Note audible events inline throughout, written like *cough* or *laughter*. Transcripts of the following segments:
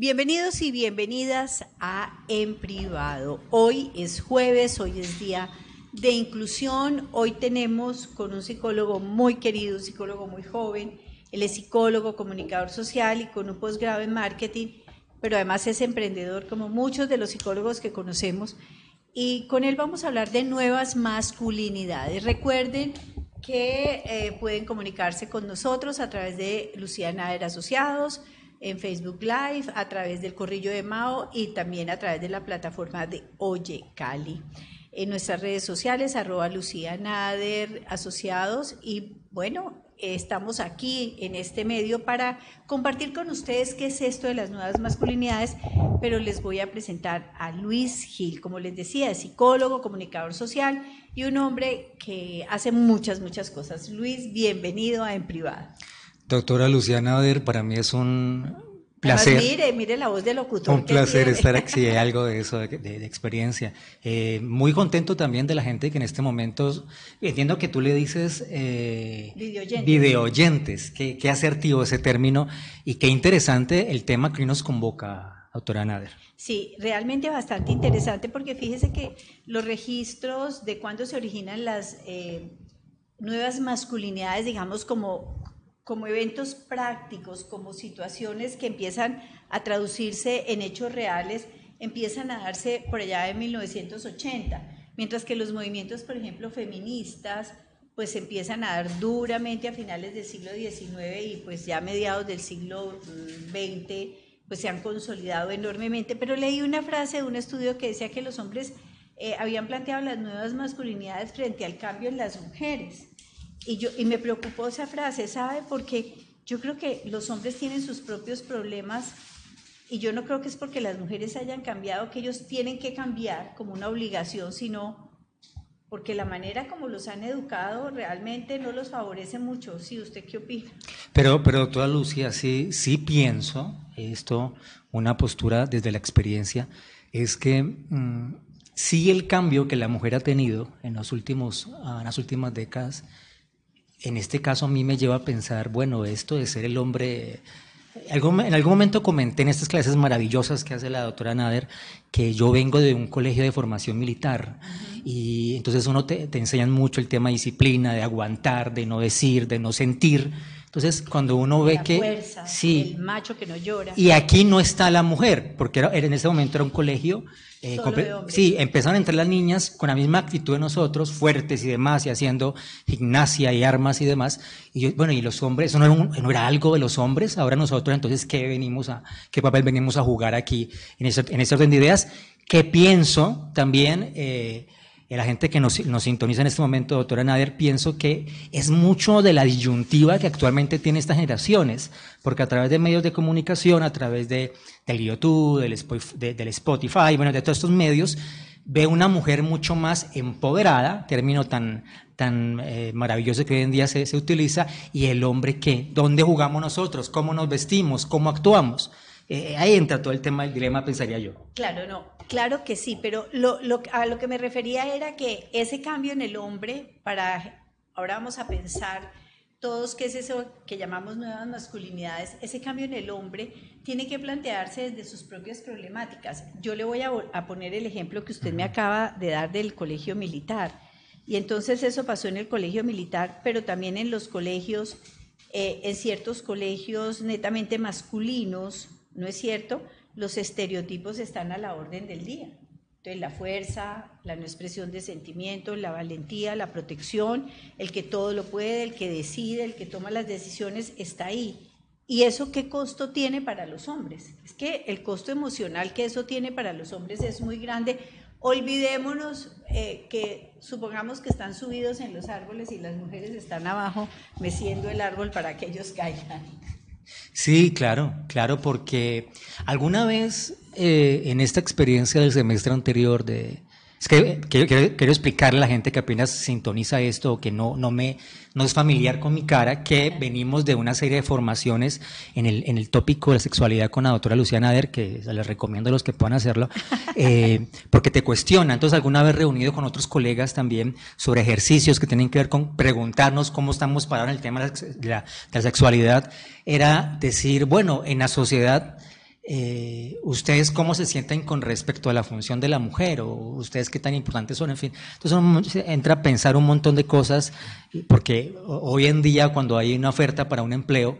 Bienvenidos y bienvenidas a En Privado. Hoy es jueves, hoy es día de inclusión. Hoy tenemos con un psicólogo muy querido, un psicólogo muy joven. Él es psicólogo, comunicador social y con un posgrado en marketing, pero además es emprendedor como muchos de los psicólogos que conocemos. Y con él vamos a hablar de nuevas masculinidades. Recuerden que eh, pueden comunicarse con nosotros a través de Lucía Nader Asociados, en Facebook Live, a través del Corrillo de Mao y también a través de la plataforma de Oye Cali. En nuestras redes sociales, arroba Lucía Nader Asociados y bueno, estamos aquí en este medio para compartir con ustedes qué es esto de las nuevas masculinidades, pero les voy a presentar a Luis Gil, como les decía, es psicólogo, comunicador social y un hombre que hace muchas, muchas cosas. Luis, bienvenido a En Privado. Doctora Luciana Oder, para mí es un placer. mire, mire la voz del locutor. Un placer estar aquí, hay *laughs* algo de eso, de, experiencia. Eh, muy contento también de la gente que en este momento, entiendo que tú le dices eh, videoyentes, qué, qué asertivo ese término y qué interesante el tema que hoy nos convoca, doctora Nader. Sí, realmente bastante interesante porque fíjese que los registros de cuándo se originan las eh, nuevas masculinidades, digamos, como como eventos prácticos, como situaciones que empiezan a traducirse en hechos reales, empiezan a darse por allá en 1980, mientras que los movimientos, por ejemplo, feministas, pues empiezan a dar duramente a finales del siglo XIX y pues ya mediados del siglo XX, pues se han consolidado enormemente. Pero leí una frase de un estudio que decía que los hombres eh, habían planteado las nuevas masculinidades frente al cambio en las mujeres. Y, yo, y me preocupó esa frase, ¿sabe? Porque yo creo que los hombres tienen sus propios problemas y yo no creo que es porque las mujeres hayan cambiado, que ellos tienen que cambiar como una obligación, sino porque la manera como los han educado realmente no los favorece mucho. ¿Sí? ¿Usted qué opina? Pero, pero doctora Lucía, sí, sí pienso, esto, una postura desde la experiencia, es que mm, sí el cambio que la mujer ha tenido en, los últimos, en las últimas décadas, en este caso a mí me lleva a pensar, bueno, esto de ser el hombre... En algún momento comenté en estas clases maravillosas que hace la doctora Nader que yo vengo de un colegio de formación militar y entonces uno te, te enseñan mucho el tema de disciplina, de aguantar, de no decir, de no sentir. Entonces, cuando uno ve que fuerza, sí, el macho que no llora. Y aquí no está la mujer, porque era, en ese momento era un colegio eh, sí, empezaron a entrar las niñas con la misma actitud de nosotros, fuertes y demás, y haciendo gimnasia y armas y demás. Y bueno, y los hombres, eso no era, algo de los hombres, ahora nosotros, entonces, ¿qué venimos a, qué papel venimos a jugar aquí en ese, en ese orden de ideas? Que pienso también, eh, la gente que nos, nos, sintoniza en este momento, doctora Nader, pienso que es mucho de la disyuntiva que actualmente tienen estas generaciones, porque a través de medios de comunicación, a través de, del YouTube, del, del Spotify, bueno, de todos estos medios, ve una mujer mucho más empoderada, término tan, tan eh, maravilloso que hoy en día se, se utiliza, y el hombre que, ¿dónde jugamos nosotros? ¿Cómo nos vestimos? ¿Cómo actuamos? Eh, ahí entra todo el tema del dilema, pensaría yo. Claro, no, claro que sí, pero lo, lo, a lo que me refería era que ese cambio en el hombre, para, ahora vamos a pensar todos qué es eso que llamamos nuevas masculinidades, ese cambio en el hombre tiene que plantearse desde sus propias problemáticas. Yo le voy a, a poner el ejemplo que usted me acaba de dar del colegio militar. Y entonces eso pasó en el colegio militar, pero también en los colegios, eh, en ciertos colegios netamente masculinos, ¿no es cierto? Los estereotipos están a la orden del día. Entonces, la fuerza, la no expresión de sentimientos, la valentía, la protección, el que todo lo puede, el que decide, el que toma las decisiones, está ahí. ¿Y eso qué costo tiene para los hombres? Es que el costo emocional que eso tiene para los hombres es muy grande. Olvidémonos eh, que supongamos que están subidos en los árboles y las mujeres están abajo meciendo el árbol para que ellos caigan. Sí, claro, claro, porque alguna vez eh, en esta experiencia del semestre anterior de... Es que quiero, explicarle a la gente que apenas sintoniza esto o que no, no, me, no es familiar con mi cara, que venimos de una serie de formaciones en el, en el tópico de la sexualidad con la doctora Luciana Ader, que les recomiendo a los que puedan hacerlo, *laughs* eh, porque te cuestiona. Entonces, alguna vez reunido con otros colegas también sobre ejercicios que tienen que ver con preguntarnos cómo estamos parados en el tema de la, de la sexualidad, era decir, bueno, en la sociedad eh, ¿ustedes cómo se sienten con respecto a la función de la mujer? ¿O ustedes qué tan importantes son? En fin, entonces entra a pensar un montón de cosas, porque hoy en día cuando hay una oferta para un empleo,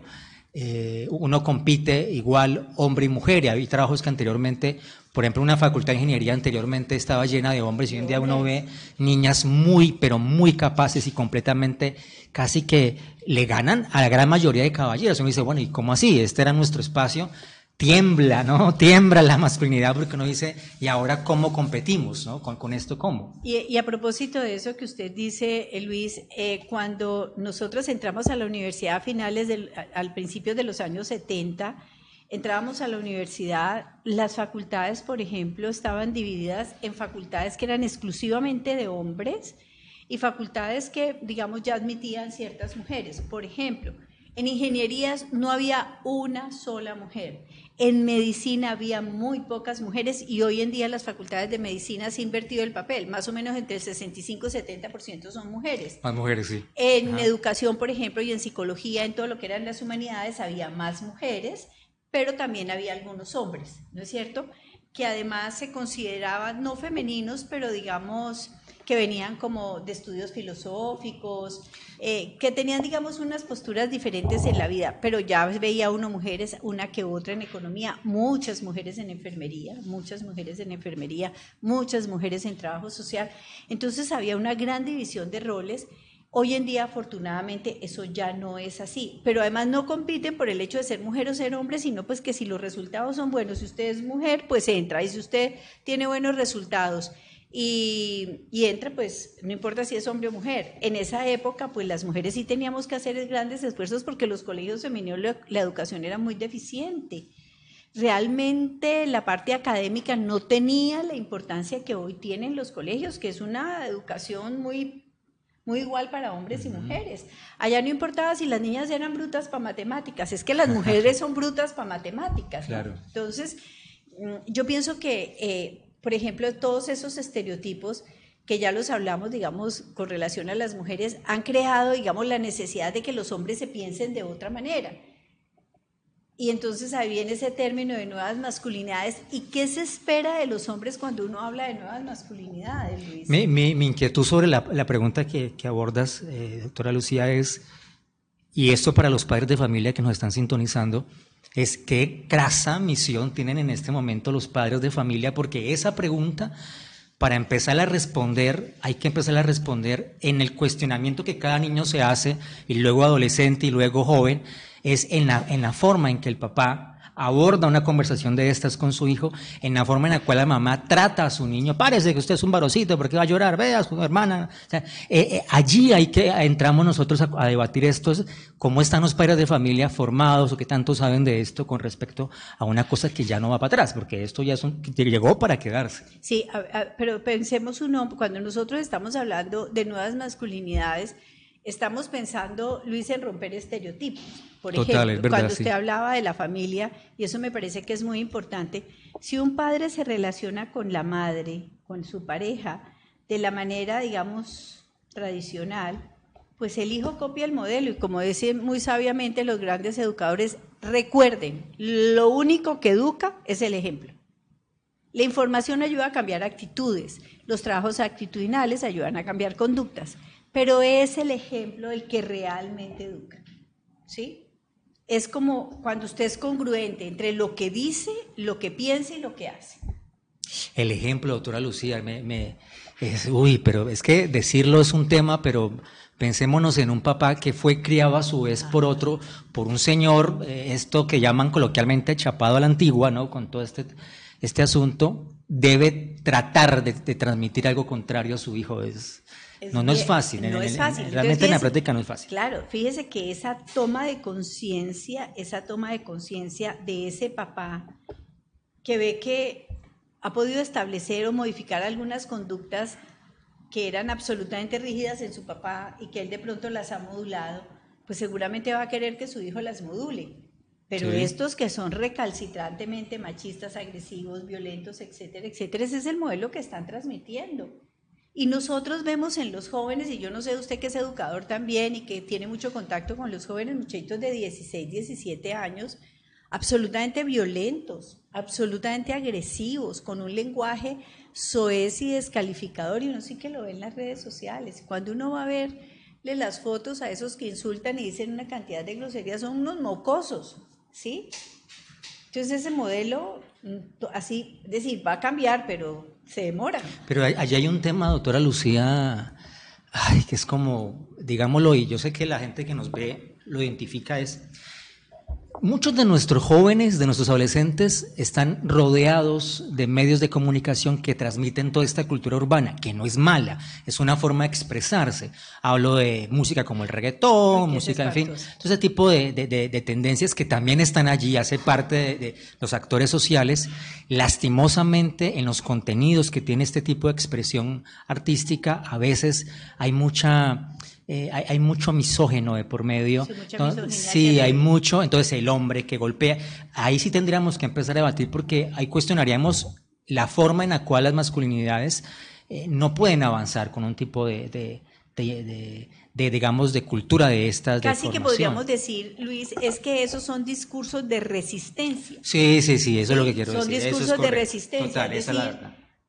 eh, uno compite igual hombre y mujer, y hay trabajos que anteriormente, por ejemplo, una facultad de ingeniería anteriormente estaba llena de hombres, y hoy en día uno ve niñas muy, pero muy capaces y completamente, casi que le ganan a la gran mayoría de caballeros. Uno dice, bueno, ¿y cómo así? Este era nuestro espacio tiembla, ¿no? Tiembla la masculinidad porque uno dice, ¿y ahora cómo competimos, ¿no? Con, esto, ¿cómo? Y, a propósito de eso que usted dice, eh, Luis, eh, cuando nosotros entramos a la universidad a finales al principio de los años 70, entrábamos a la universidad, las facultades, por ejemplo, estaban divididas en facultades que eran exclusivamente de hombres y facultades que, digamos, ya admitían ciertas mujeres. Por ejemplo, en ingenierías no había una sola mujer. En medicina había muy pocas mujeres y hoy en día las facultades de medicina se ha invertido el papel. Más o menos entre el 65 y 70% son mujeres. Más mujeres, sí. En educación, por ejemplo, y en psicología, en todo lo que eran las humanidades, había más mujeres, pero también había algunos hombres, ¿no es cierto? Que además se consideraban no femeninos, pero digamos que venían como de estudios filosóficos, eh, que tenían, digamos, unas posturas diferentes en la vida, pero ya veía uno mujeres, una que otra en economía, muchas mujeres en enfermería, muchas mujeres en enfermería, muchas mujeres en trabajo social. Entonces había una gran división de roles. Hoy en día, afortunadamente, eso ya no es así, pero además no compiten por el hecho de ser mujer o ser hombre, sino pues que si los resultados son buenos, si usted es mujer, pues entra, y si usted tiene buenos resultados y, entra, pues no importa si es hombre o mujer. En esa época, pues las mujeres sí teníamos que hacer grandes esfuerzos porque los colegios femeninos la, educación era muy deficiente. Realmente la parte académica no tenía la importancia que hoy tienen los colegios, que es una educación muy muy igual para hombres y mujeres. Allá no importaba si las niñas eran brutas para matemáticas, es que las mujeres *laughs* son brutas para matemáticas. Claro. Entonces, mm, yo pienso que eh, por ejemplo, todos esos estereotipos que ya los hablamos, digamos, con relación a las mujeres, han creado, digamos, la necesidad de que los hombres se piensen de otra manera. Y entonces ahí viene ese término de nuevas masculinidades. ¿Y qué se espera de los hombres cuando uno habla de nuevas masculinidades, Luis? Mi, mi, inquietud sobre la, pregunta que, que abordas, eh, doctora Lucía, es, y esto para los padres de familia que nos están sintonizando, es qué grasa misión tienen en este momento los padres de familia, porque esa pregunta, para empezar a responder, hay que empezar a responder en el cuestionamiento que cada niño se hace, y luego adolescente y luego joven, es en la, en la forma en que el papá aborda una conversación de estas con su hijo, en la forma en la cual la mamá trata a su niño. Parece que usted es un varocito, porque va a llorar? Vea, su hermana. Eh, eh, allí hay que entramos nosotros a, debatir esto, cómo están los padres de familia formados o qué tanto saben de esto con respecto a una cosa que ya no va para atrás, porque esto ya llegó para quedarse. Sí, pero pensemos uno, cuando nosotros estamos hablando de nuevas masculinidades, estamos pensando, Luis, en romper estereotipos. Por ejemplo, cuando usted hablaba de la familia, y eso me parece que es muy importante, si un padre se relaciona con la madre, con su pareja, de la manera, digamos, tradicional, pues el hijo copia el modelo y como dicen muy sabiamente los grandes educadores, recuerden, lo único que educa es el ejemplo. La información ayuda a cambiar actitudes, los trabajos actitudinales ayudan a cambiar conductas pero es el ejemplo el que realmente educa. ¿Sí? Es como cuando usted es congruente entre lo que dice, lo que piensa y lo que hace. El ejemplo, doctora Lucía, me, es, uy, pero es que decirlo es un tema, pero pensémonos en un papá que fue criado a su vez por otro, por un señor, eh, esto que llaman coloquialmente chapado a la antigua, ¿no? Con todo este, este asunto, debe tratar de, de transmitir algo contrario a su hijo. Es, no, no es fácil. No es fácil. realmente en la práctica no es fácil. Claro, fíjese que esa toma de conciencia, esa toma de conciencia de ese papá que ve que ha podido establecer o modificar algunas conductas que eran absolutamente rígidas en su papá y que él de pronto las ha modulado, pues seguramente va a querer que su hijo las module. Pero estos que son recalcitrantemente machistas, agresivos, violentos, etcétera, etcétera, ese es el modelo que están transmitiendo. Y nosotros vemos en los jóvenes, y yo no sé usted que es educador también y que tiene mucho contacto con los jóvenes muchachitos de 16, 17 años, absolutamente violentos, absolutamente agresivos, con un lenguaje soez y descalificador, y uno sí que lo ve en las redes sociales. Cuando uno va a verle las fotos a esos que insultan y dicen una cantidad de groserías, son unos mocosos, ¿sí? Entonces ese modelo, mm, así, decir, va a cambiar, pero se demora. Pero allí hay un tema, doctora Lucía, ay, que es como, digámoslo, y yo sé que la gente que nos ve lo identifica, es Muchos de nuestros jóvenes, de nuestros adolescentes, están rodeados de medios de comunicación que transmiten toda esta cultura urbana, que no es mala, es una forma de expresarse. Hablo de música como el reggaetón, música, en fin, todo ese tipo de, tendencias que también están allí, hace parte de los actores sociales. Lastimosamente, en los contenidos que tiene este tipo de expresión artística, a veces hay mucha eh, hay, mucho misógeno de por medio. Sí, hay mucho. Entonces el hombre que golpea, ahí sí tendríamos que empezar a debatir porque ahí cuestionaríamos la forma en la cual las masculinidades eh, no pueden avanzar con un tipo de, de, digamos, de cultura de estas. Casi que podríamos decir, Luis, es que esos son discursos de resistencia. Sí, sí, sí, eso es lo que quiero decir. Son discursos de resistencia. es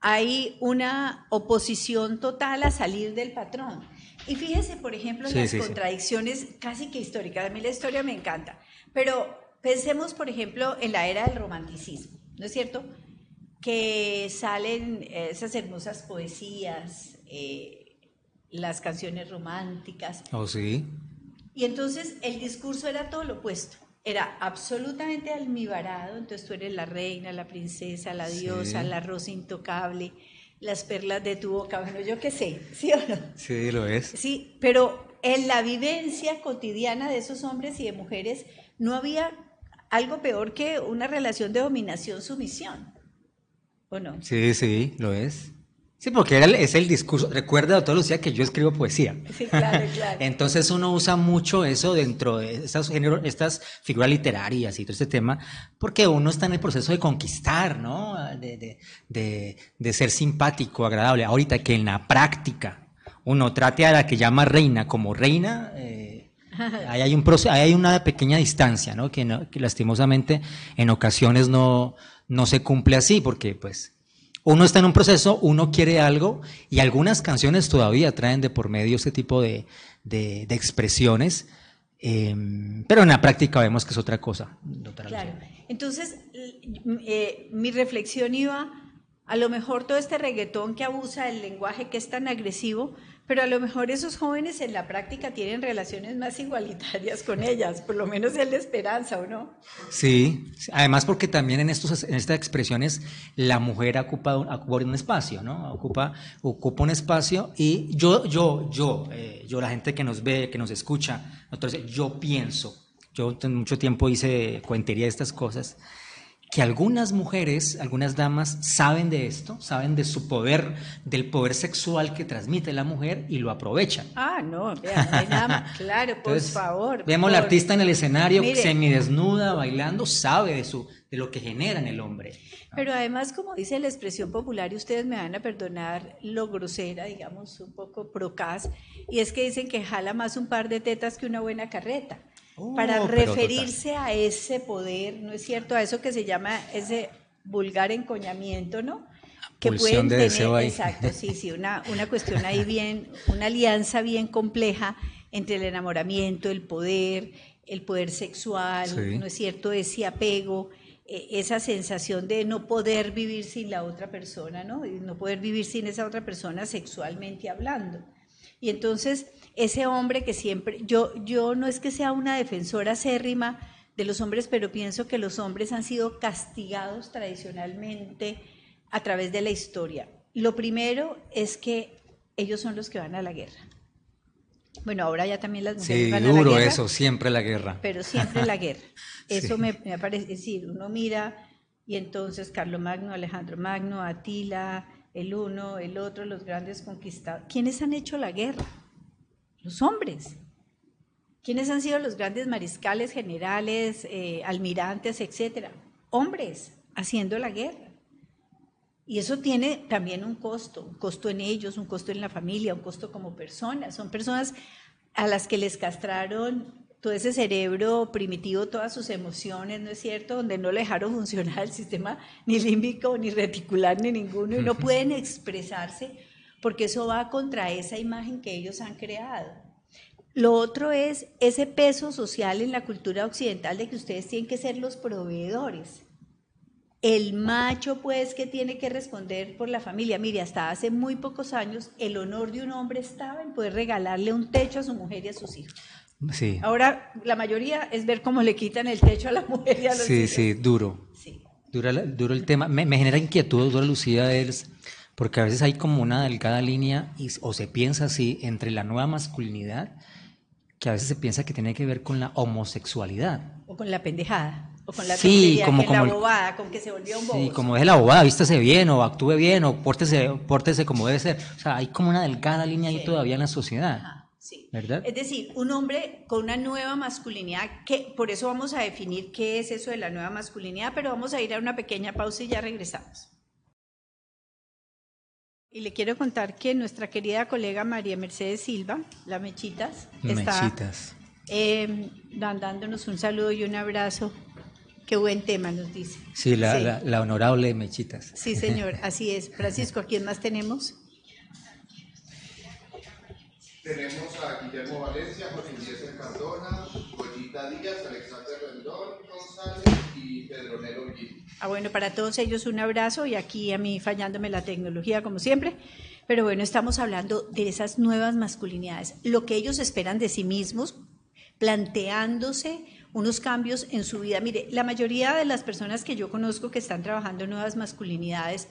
hay una oposición total a salir del patrón. Y fíjese, por ejemplo, en las contradicciones casi que históricas. A mí la historia me encanta. Pero pensemos, por ejemplo, en la era del romanticismo, ¿no es cierto? Que salen esas hermosas poesías, eh, las canciones románticas. Oh, sí. Y entonces el discurso era todo lo opuesto. Era absolutamente almibarado. Entonces tú eres la reina, la princesa, la diosa, la rosa intocable las perlas de tu boca, bueno, yo qué sé, ¿sí o no? Sí, lo es. Sí, pero en la vivencia cotidiana de esos hombres y de mujeres no había algo peor que una relación de dominación-sumisión, ¿o no? Sí, sí, lo es. Sí, porque es el discurso. Recuerda, doctor Lucía, que yo escribo poesía. Sí, claro, *laughs* claro. Entonces uno usa mucho eso dentro de estas, estas figuras literarias y todo este tema, porque uno está en el proceso de conquistar, ¿no? De, de, de, ser simpático, agradable. Ahorita que en la práctica uno trate a la que llama reina como reina, eh, ahí, hay un proceso, hay una pequeña distancia, ¿no? Que, ¿no? que lastimosamente en ocasiones no, no se cumple así, porque pues uno está en un proceso, uno quiere algo y algunas canciones todavía traen de por medio ese tipo de, expresiones, em, pero en la práctica vemos que es otra cosa. claro. Entonces, eh, mi reflexión iba, a lo mejor todo este reggaetón que abusa del lenguaje que es tan agresivo, pero a lo mejor esos jóvenes en la práctica tienen relaciones más igualitarias con ellas, por lo menos es la esperanza, ¿o no? Sí, además porque también en, estos, en estas expresiones la mujer ocupa, ocupa un espacio, ¿no? Ocupa, ocupa un espacio y yo, yo, yo, eh, yo, la gente que nos ve, que nos escucha, entonces yo pienso, yo mucho tiempo hice cuentería de estas cosas, que algunas mujeres, algunas damas saben de esto, saben de su poder, del poder sexual que transmite la mujer y lo aprovechan. Ah, no, vean, *laughs* claro, por favor. Vemos al artista en el escenario semidesnuda, bailando, sabe de su de lo que genera en el hombre. Pero además, como dice la expresión popular, y ustedes me van a perdonar lo grosera, digamos, un poco procaz, y es que dicen que jala más un par de tetas que una buena carreta para oh, referirse a ese poder, ¿no es cierto? A eso que se llama ese vulgar encoñamiento, ¿no? Que pueden de tener, exacto, sí, sí, una, una cuestión ahí bien, una alianza bien compleja entre el enamoramiento, el poder, el poder sexual, ¿no es cierto? Ese apego, e, esa sensación de no poder vivir sin la otra persona, ¿no? no poder vivir sin esa otra persona sexualmente hablando. Y entonces ese hombre que siempre, yo, yo no es que sea una defensora acérrima de los hombres, pero pienso que los hombres han sido castigados tradicionalmente a través de la historia. Lo primero es que ellos son los que van a la guerra. Bueno, ahora ya también las mujeres van a la guerra. eso, siempre la guerra. Pero siempre la guerra. *laughs* Eso me, me parece, decir, uno mira y entonces Carlos Magno, Alejandro Magno, Atila, el uno, el otro, los grandes conquistados. ¿Quiénes han hecho la guerra? Los hombres. ¿Quiénes han sido los grandes mariscales, generales, eh, almirantes, etcétera? Hombres haciendo la guerra. Y eso tiene también un costo, un costo en ellos, un costo en la familia, un costo como personas. Son personas a las que les castraron todo ese cerebro primitivo, todas sus emociones, ¿no es cierto? Donde no le dejaron *laughs* funcionar el sistema ni límbico, ni reticular, ni ninguno, y no pueden expresarse porque eso va contra esa imagen que ellos han creado. Lo otro es ese peso social en la cultura occidental de que ustedes tienen que ser los proveedores. El macho, pues, que tiene que responder por la familia. Mire, hasta hace muy pocos años el honor de un hombre estaba en poder regalarle un techo a su mujer y a sus hijos. Sí. Ahora, la mayoría es ver cómo le quitan el techo a la mujer y a los sí, hijos. Sí, sí, duro. Sí. Duro, duro el tema. Me, me genera inquietud, dura Lucía, es porque a veces hay como una delgada línea y, o se piensa así entre la nueva masculinidad, que a veces se piensa que tiene que ver con la homosexualidad. O con la pendejada. O con la sí, como, como la bobada, con que se volvió un bobo. Sí, como es la bobada, vístase bien, o actúe bien, o pórtese, pórtese como debe ser. O sea, hay como una delgada línea ahí todavía en la sociedad. sí. ¿Verdad? Es decir, un hombre con una nueva masculinidad, que por eso vamos a definir qué es eso de la nueva masculinidad, pero vamos a ir a una pequeña pausa y ya regresamos. Y le quiero contar que nuestra querida colega María Mercedes Silva, la Mechitas, está eh, dándonos un saludo y un abrazo. Qué buen tema nos dice. Sí, la, la honorable Mechitas. Sí, señor, *laughs* así es. Francisco, ¿a quién más tenemos? Tenemos a Guillermo Valencia, José Eliezer Cardona, Goyita Díaz, Alexander Rendón González y Pedro Nero Gil. Ah, bueno, para todos ellos un abrazo y aquí a mí fallándome la tecnología como siempre. Pero bueno, estamos hablando de esas nuevas masculinidades, lo que ellos esperan de sí mismos, planteándose unos cambios en su vida. Mire, la mayoría de las personas que yo conozco que están trabajando nuevas masculinidades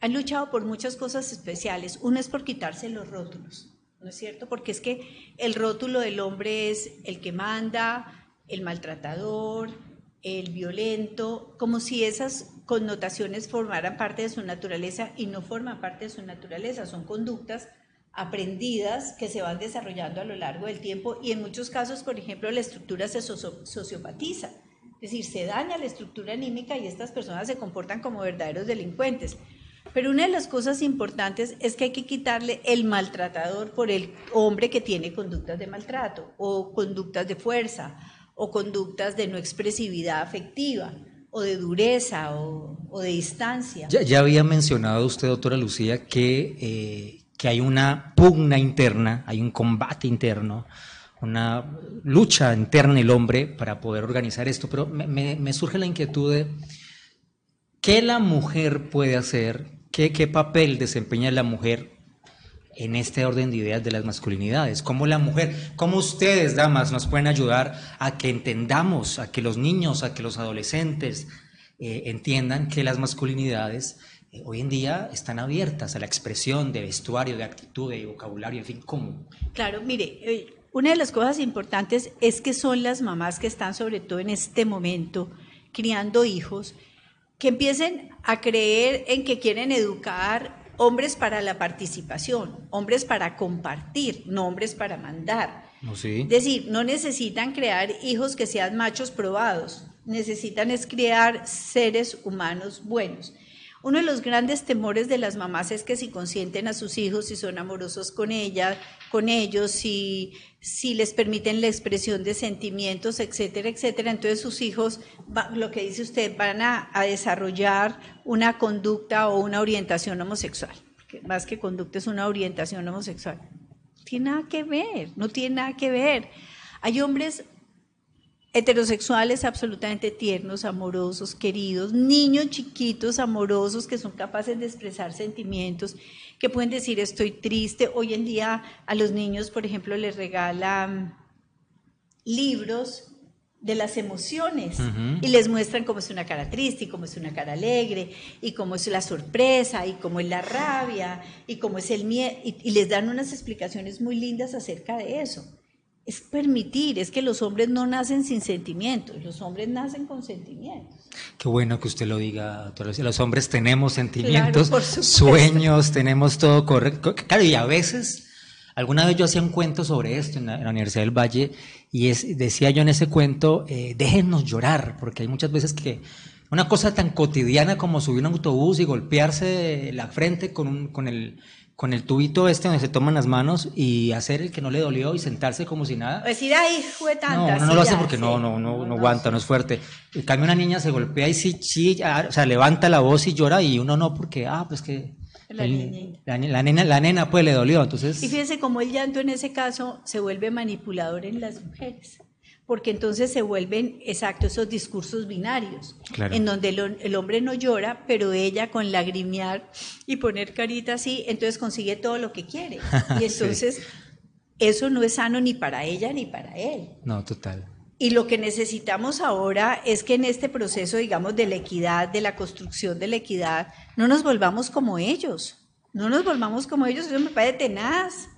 han luchado por muchas cosas especiales. Una es por quitarse los rótulos, ¿no es cierto? Porque es que el rótulo del hombre es el que manda, el maltratador, el violento, como si esas connotaciones formaran parte de su naturaleza y no forman parte de su naturaleza, son conductas aprendidas que se van desarrollando a lo largo del tiempo y en muchos casos, por ejemplo, la estructura se sociopatiza, es decir, se daña la estructura anímica y estas personas se comportan como verdaderos delincuentes. Pero una de las cosas importantes es que hay que quitarle el maltratador por el hombre que tiene conductas de maltrato o conductas de fuerza o conductas de no expresividad afectiva o de dureza o, de distancia. Ya, había mencionado usted, doctora Lucía, que, eh, que hay una pugna interna, hay un combate interno, una lucha interna el hombre para poder organizar esto, pero me, surge la inquietud de qué la mujer puede hacer, qué, qué papel desempeña la mujer en este orden de ideas de las masculinidades. ¿Cómo la mujer, cómo ustedes, damas, nos pueden ayudar a que entendamos, a que los niños, a que los adolescentes eh, entiendan que las masculinidades eh, hoy en día están abiertas a la expresión de vestuario, de actitud, de vocabulario, en fin, ¿cómo? Claro, mire, eh, una de las cosas importantes es que son las mamás que están sobre todo en este momento criando hijos, que empiecen a creer en que quieren educar hombres para la participación, hombres para compartir, no hombres para mandar. Es decir, no necesitan crear hijos que sean machos probados, necesitan es crear seres humanos buenos. Uno de los grandes temores de las mamás es que si consienten a sus hijos, si son amorosos con ella, con ellos, si, si les permiten la expresión de sentimientos, etcétera, etcétera, entonces sus hijos, lo que dice usted, van a, desarrollar una conducta o una orientación homosexual. más que conducta es una orientación homosexual. No tiene nada que ver, no tiene nada que ver. Hay hombres heterosexuales absolutamente tiernos, amorosos, queridos, niños chiquitos, amorosos, que son capaces de expresar sentimientos, que pueden decir estoy triste. Hoy en día a los niños, por ejemplo, les regalan libros de las emociones y les muestran cómo es una cara triste y cómo es una cara alegre y cómo es la sorpresa y cómo es la rabia y cómo es el miedo y les dan unas explicaciones muy lindas acerca de eso es permitir, es que los hombres no nacen sin sentimientos, los hombres nacen con sentimientos. Qué bueno que usted lo diga, doctora. Los hombres tenemos sentimientos, sueños, tenemos todo correcto. Claro, y a veces, alguna vez yo hacía un cuento sobre esto en la, Universidad del Valle y es, decía yo en ese cuento, eh, déjenos llorar, porque hay muchas veces que una cosa tan cotidiana como subir un autobús y golpearse la frente con, con el con el tubito este donde se toman las manos y hacer el que no le dolió y sentarse como si nada. Decir, ay, fue tanta. No, uno no sí, lo hace porque sí. no, no, no, no aguanta, no es fuerte. En cambio, una niña se golpea y sí, sí, ah, o sea, levanta la voz y llora y uno no porque, ah, pues que La el- la nena, la nena pues le dolió, entonces. Y fíjense cómo el llanto en ese caso se vuelve manipulador en las mujeres, porque entonces se vuelven, exacto, esos discursos binarios, Claro. en donde el, el hombre no llora, pero ella con lagrimear y poner carita así, entonces consigue todo lo que quiere. *laughs* Y Sí. entonces eso no es sano ni para ella ni para él. No, total. Y lo que necesitamos ahora es que en este proceso, digamos, de la equidad, de la construcción de la equidad, no nos volvamos como ellos. No nos volvamos como ellos, eso me parece tenaz.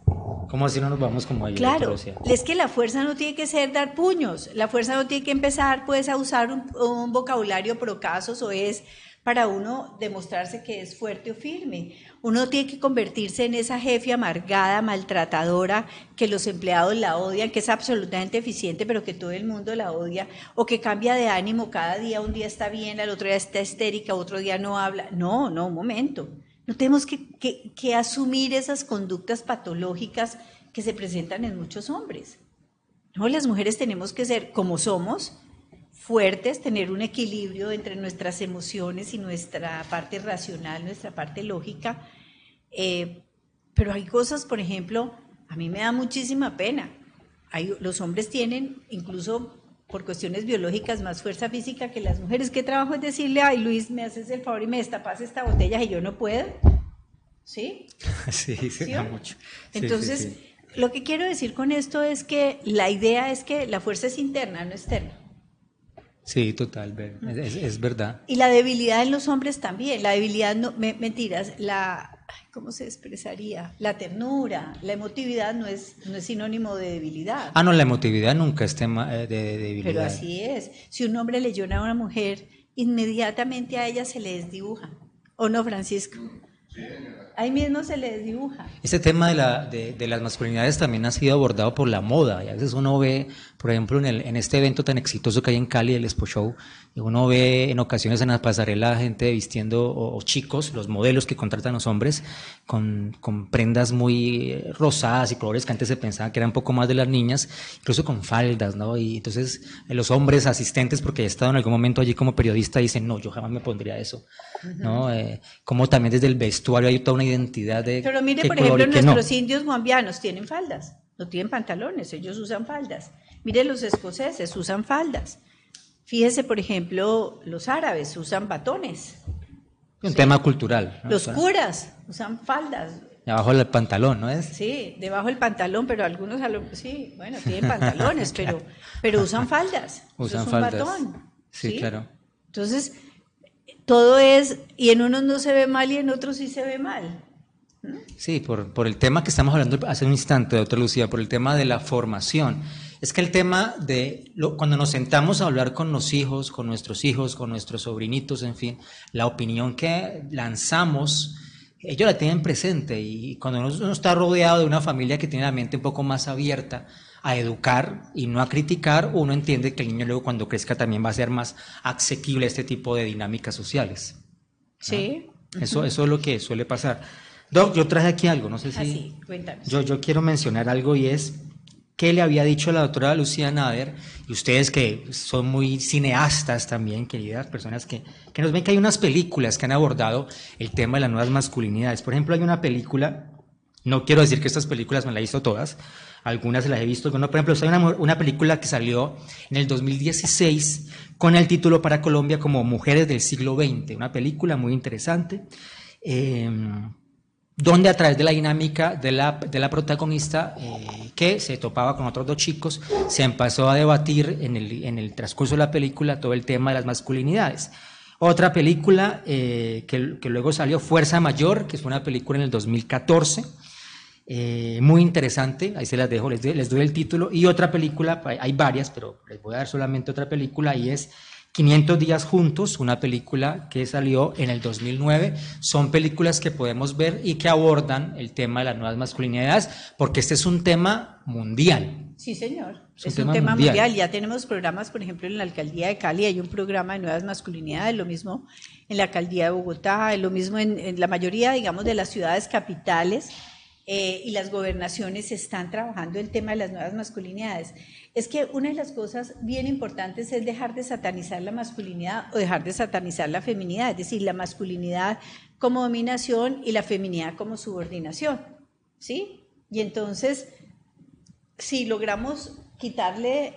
¿Cómo así no nos vamos como ellos? Claro, es que la fuerza no tiene que ser dar puños, la fuerza no tiene que empezar pues a usar un, un vocabulario pro casos o es para uno demostrarse que es fuerte o firme. Uno tiene que convertirse en esa jefe amargada, maltratadora, que los empleados la odian, que es absolutamente eficiente, pero que todo el mundo la odia, o que cambia de ánimo cada día, un día está bien, al otro día está histérica, otro día no habla. No, no, un momento. No tenemos que, que- asumir esas conductas patológicas que se presentan en muchos hombres. No, las mujeres tenemos que ser como somos, fuertes, tener un equilibrio entre nuestras emociones y nuestra parte racional, nuestra parte lógica. Eh, pero hay cosas, por ejemplo, a mí me da muchísima pena. Hay, los hombres tienen, incluso por cuestiones biológicas, más fuerza física que las mujeres. ¿Qué trabajo es decirle, ay Luis, me haces el favor y me destapas esta botella y yo no puedo? ¿Sí? *laughs* sí, ¿Sí o? mucho. Sí, Entonces, sí, sí. lo que quiero decir con esto es que la idea es que la fuerza es interna, no externa. Sí, total, es, es- es verdad. Y la debilidad en los hombres también. La debilidad, no, me- mentiras, la, ¿cómo se expresaría? La ternura, la emotividad no es, no es sinónimo de debilidad. Ah, no, la emotividad nunca es tema eh, de, de debilidad. Pero así es. Si un hombre le llora a una mujer, inmediatamente a ella se le desdibuja. ¿O no, Francisco? Ahí mismo se le desdibuja. Este tema de, la, de, de las masculinidades también ha sido abordado por la moda. Y a veces uno ve, por ejemplo, en, el, en este evento tan exitoso que hay en Cali, el Expo Show, uno ve en ocasiones en la pasarela gente vistiendo, o, o chicos, los modelos que contratan los hombres, con, con prendas muy eh, rosadas y colores que antes se pensaba que eran un poco más de las niñas, incluso con faldas, ¿no? Y entonces eh, los hombres asistentes, porque he estado en algún momento allí como periodista, dicen, no, yo jamás me pondría eso, ¿no? Eh, como también desde el vestuario hay toda una identidad de Pero mire, por ejemplo, no. nuestros indios guambianos tienen faldas, no tienen pantalones, ellos usan faldas. Mire, los escoceses usan faldas. Fíjese, por ejemplo, los árabes usan batones. Un tema cultural. ¿no? Los curas usan faldas. Abajo del pantalón, ¿no es? Sí, debajo del pantalón, pero algunos, sí, bueno, tienen *laughs* pantalones, pero, pero usan faldas. Usan es un faldas. batón. Sí, claro. Entonces, todo es, y en unos no se ve mal y en otros sí se ve mal. Sí, por, por el tema que estamos hablando hace un instante, doctor Lucía, por el tema de la formación. Es que el tema de lo- cuando nos sentamos a hablar con los hijos, con nuestros hijos, con nuestros sobrinitos, en fin, la opinión que lanzamos, ellos la tienen presente y cuando uno, uno está rodeado de una familia que tiene la mente un poco más abierta a educar y no a criticar, uno entiende que el niño luego cuando crezca también va a ser más asequible a este tipo de dinámicas sociales. Sí. Eso, eso es lo que suele pasar. Doc, yo traje aquí algo, no sé si... Así, cuéntanos. Yo, yo quiero mencionar algo y es qué le había dicho la doctora Lucía Nader, y ustedes que son muy cineastas también, queridas personas que, que nos ven que hay unas películas que han abordado el tema de las nuevas masculinidades. Por ejemplo, hay una película, no quiero decir que estas películas me las he visto todas, algunas las he visto, por ejemplo, hay una, una película que salió en el 2016 con el título para Colombia como Mujeres del siglo XX, una película muy interesante. eh, donde a través de la dinámica de la, de la protagonista, eh, que se topaba con otros dos chicos, se empezó a debatir en el, en el transcurso de la película todo el tema de las masculinidades. Otra película eh, que, que luego salió, Fuerza Mayor, que fue una película en el 2014, eh, muy interesante, ahí se las dejo, les, doy- les doy el título, y otra película, hay varias, pero les voy a dar solamente otra película, y es 500 días juntos, una película que salió en el 2009. Son películas que podemos ver y que abordan el tema de las nuevas masculinidades, porque este es un tema mundial. Sí, señor. Es un Es un tema tema, mundial. mundial. Ya tenemos programas, por ejemplo, en la alcaldía de Cali hay un programa de nuevas masculinidades, lo mismo en la alcaldía de Bogotá, lo mismo en, en la mayoría, digamos, de las ciudades capitales eh, y las gobernaciones están trabajando el tema de las nuevas masculinidades. Es que una de las cosas bien importantes es dejar de satanizar la masculinidad o dejar de satanizar la feminidad, es decir, la masculinidad como dominación y la feminidad como subordinación, ¿sí? Y entonces si logramos quitarle,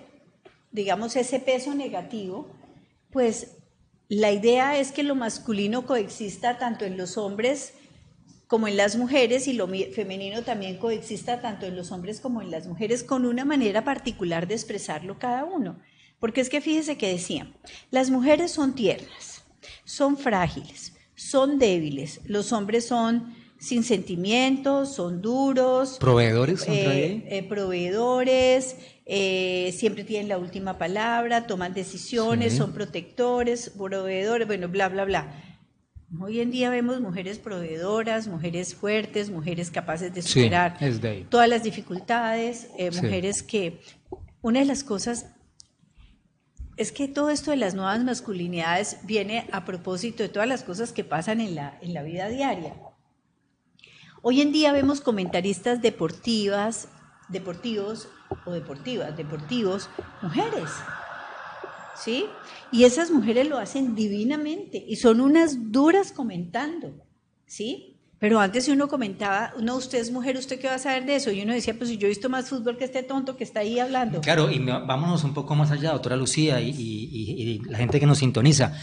digamos, ese peso negativo, pues la idea es que lo masculino coexista tanto en los hombres como en las mujeres y lo femenino también coexista tanto en los hombres como en las mujeres con una manera particular de expresarlo cada uno. Porque es que fíjese que decía, las mujeres son tiernas, son frágiles, son débiles, los hombres son sin sentimientos, son duros, Proveedores, ¿entra eh, eh, proveedores, eh, siempre tienen la última palabra, toman decisiones, Sí. son protectores, proveedores, bueno, bla, bla, bla. Hoy en día vemos mujeres proveedoras, mujeres fuertes, mujeres capaces de superar de todas las dificultades, eh, Sí. mujeres que una de las cosas es que todo esto de las nuevas masculinidades viene a propósito de todas las cosas que pasan en la, en la vida diaria. Hoy en día vemos comentaristas deportivas, deportivos o deportivas, deportivos, mujeres. ¿Sí? Y esas mujeres lo hacen divinamente y son unas duras comentando. ¿Sí? Pero antes uno comentaba, no, usted es mujer, ¿usted qué va a saber de eso? Y uno decía, pues si yo he visto más fútbol que este tonto que está ahí hablando. Claro, y vámonos un poco más allá, doctora Lucía, y la gente que nos sintoniza.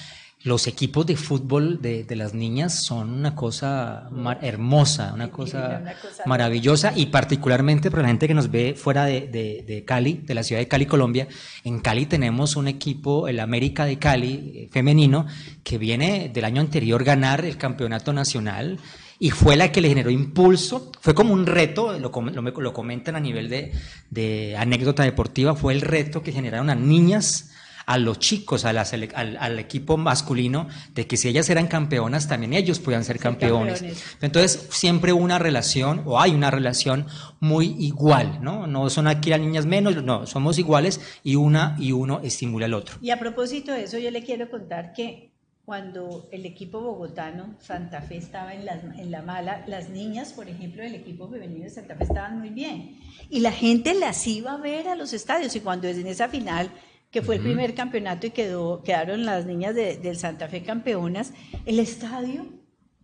Los equipos de fútbol de, de las niñas son una cosa hermosa, una cosa, una cosa maravillosa, y particularmente para la gente que nos ve fuera de, de- de Cali, de la ciudad de Cali, Colombia. En Cali tenemos un equipo, el América de Cali, eh, femenino, que viene del año anterior ganar el campeonato nacional y fue la que le generó impulso, fue como un reto, lo, lo, lo comentan a nivel de, de anécdota deportiva, fue el reto que generaron a niñas, a los chicos, a la sele- al, al equipo masculino, de que si ellas eran campeonas, también ellos podían ser campeones. campeones. Entonces, siempre hubo una relación, o hay una relación muy igual, ¿no? No son aquí las niñas menos, no, somos iguales y una y uno estimula al otro. Y a propósito de eso, yo le quiero contar que cuando el equipo bogotano, Santa Fe, estaba en, las- en la mala, las niñas, por ejemplo, del equipo femenino de Santa Fe estaban muy bien. Y la gente las iba a ver a los estadios. Y cuando en esa final, que fue el primer campeonato y quedó, quedaron las niñas de- del Santa Fe campeonas, el estadio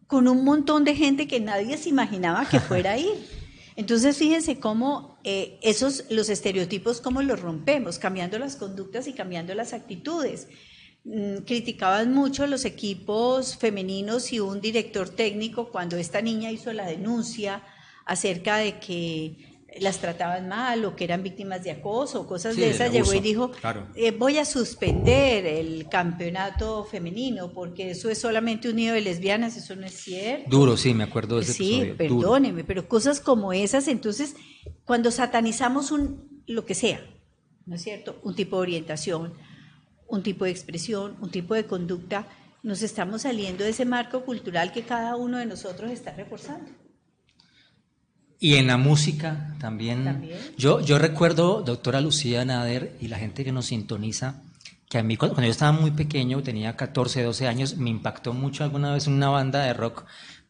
con un montón de gente que nadie se imaginaba que *laughs* fuera a ir. Entonces, fíjense cómo eh, esos, los estereotipos, cómo los rompemos, cambiando las conductas y cambiando las actitudes. Mm, criticaban mucho los equipos femeninos y un director técnico cuando esta niña hizo la denuncia acerca de que las trataban mal o que eran víctimas de acoso o cosas Sí, de esas, llegó y dijo, claro. eh, voy a suspender el campeonato femenino porque eso es solamente un nido de lesbianas, eso no es cierto. Duro, sí, me acuerdo de ese Sí, episodio. duro. perdóneme, pero cosas como esas, entonces, cuando satanizamos un, lo que sea, ¿no es cierto? Un tipo de orientación, un tipo de expresión, un tipo de conducta, nos estamos saliendo de ese marco cultural que cada uno de nosotros está reforzando. Y en la música también. También. Yo, yo recuerdo, doctora Lucía Nader y la gente que nos sintoniza, que a mí cuando, cuando yo estaba muy pequeño, tenía 14, 12 años, me impactó mucho alguna vez en una banda de rock